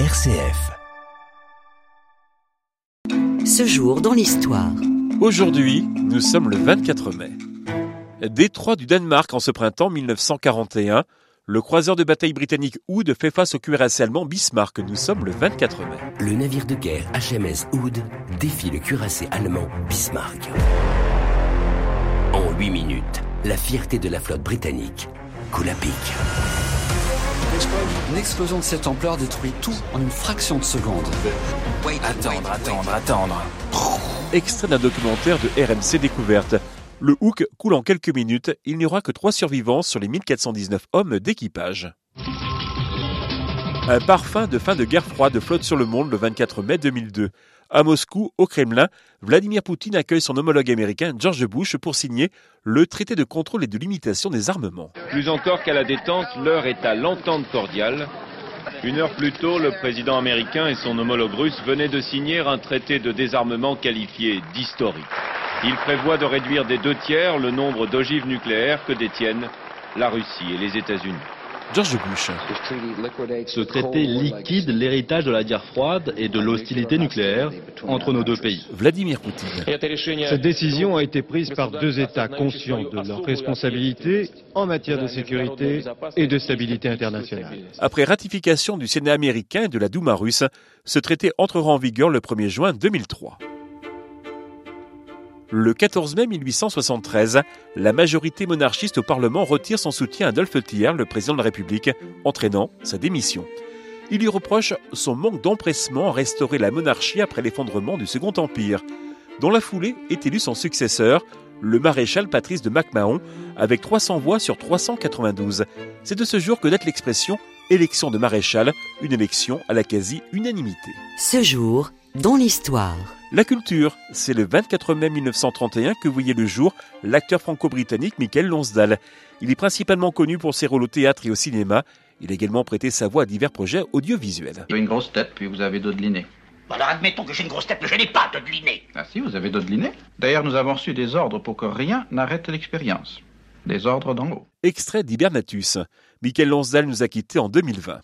RCF. Ce jour dans l'histoire. Aujourd'hui, nous sommes le 24 mai. Détroit du Danemark en ce printemps 1941, le croiseur de bataille britannique Hood fait face au cuirassé allemand Bismarck. Nous sommes le 24 mai. Le navire de guerre HMS Hood défie le cuirassé allemand Bismarck. En 8 minutes, la fierté de la flotte britannique coule à pic. Une explosion de cette ampleur détruit tout en une fraction de seconde. Attendre, attendre, attendre. Extrait d'un documentaire de RMC Découverte. Le Hook coule en quelques minutes. Il n'y aura que trois survivants sur les 1419 hommes d'équipage. Un parfum de fin de guerre froide flotte sur le monde le 24 mai 2002. À Moscou, au Kremlin, Vladimir Poutine accueille son homologue américain George Bush pour signer le traité de contrôle et de limitation des armements. Plus encore qu'à la détente, l'heure est à l'entente cordiale. Une heure plus tôt, le président américain et son homologue russe venaient de signer un traité de désarmement qualifié d'historique. Il prévoit de réduire des deux tiers le nombre d'ogives nucléaires que détiennent la Russie et les États-Unis. George Bush. Ce traité liquide l'héritage de la guerre froide et de l'hostilité nucléaire entre nos deux pays. Vladimir Poutine. Cette décision a été prise par deux États conscients de leurs responsabilités en matière de sécurité et de stabilité internationale. Après ratification du Sénat américain et de la Douma russe, ce traité entrera en vigueur le 1er juin 2003. Le 14 mai 1873, la majorité monarchiste au Parlement retire son soutien à Adolphe Thiers, le président de la République, entraînant sa démission. Il lui reproche son manque d'empressement à restaurer la monarchie après l'effondrement du Second Empire. Dans la foulée est élu son successeur, le maréchal Patrice de MacMahon, avec 300 voix sur 392. C'est de ce jour que date l'expression élection de maréchal, une élection à la quasi-unanimité. Ce jour dans l'histoire. La culture, c'est le 24 mai 1931 que voyait le jour l'acteur franco-britannique Michael Lonsdale. Il est principalement connu pour ses rôles au théâtre et au cinéma. Il a également prêté sa voix à divers projets audiovisuels. Vous avez une grosse tête, puis vous avez dodeliné. Alors admettons que j'ai une grosse tête, mais je n'ai pas dodeliné. Ah si, vous avez dodeliné. D'ailleurs, nous avons reçu des ordres pour que rien n'arrête l'expérience. Des ordres d'en haut. Extrait d'Hibernatus. Michael Lonsdale nous a quittés en 2020.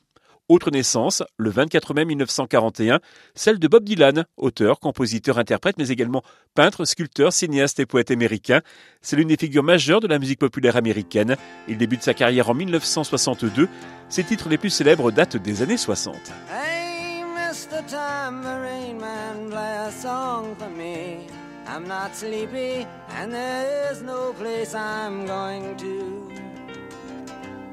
Autre naissance, le 24 mai 1941, celle de Bob Dylan, auteur, compositeur, interprète, mais également peintre, sculpteur, cinéaste et poète américain. C'est l'une des figures majeures de la musique populaire américaine. Il débute sa carrière en 1962. Ses titres les plus célèbres datent des années 60. Hey, Mr. Tambourine Man, play a song for me. I'm not sleepy, and there is no place I'm going to.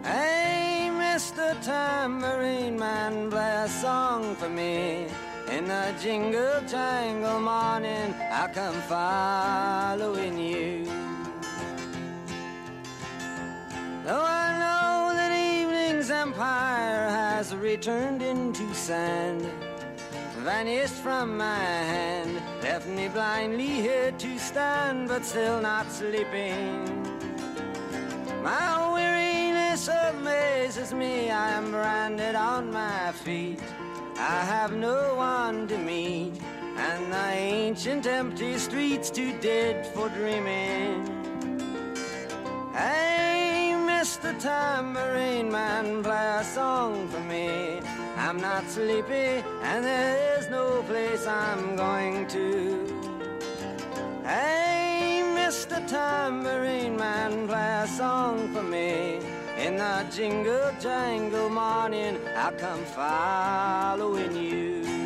Hey, Mr. Tambourine Man, play a song for me. In the jingle jangle morning, I come following you. Though I know that evening's empire has returned into sand, vanished from my hand, left me blindly here to stand, but still not sleeping. My weariness amazes me. I am branded on my feet. I have no one to meet, and the ancient empty streets too dead for dreaming. Hey, Mr. Tambourine Man, play a song for me. I'm not sleepy, and there is no place I'm going to. Hey, Mr. Tambourine Man, play a song for me. In the jingle jangle morning, I'll come following you.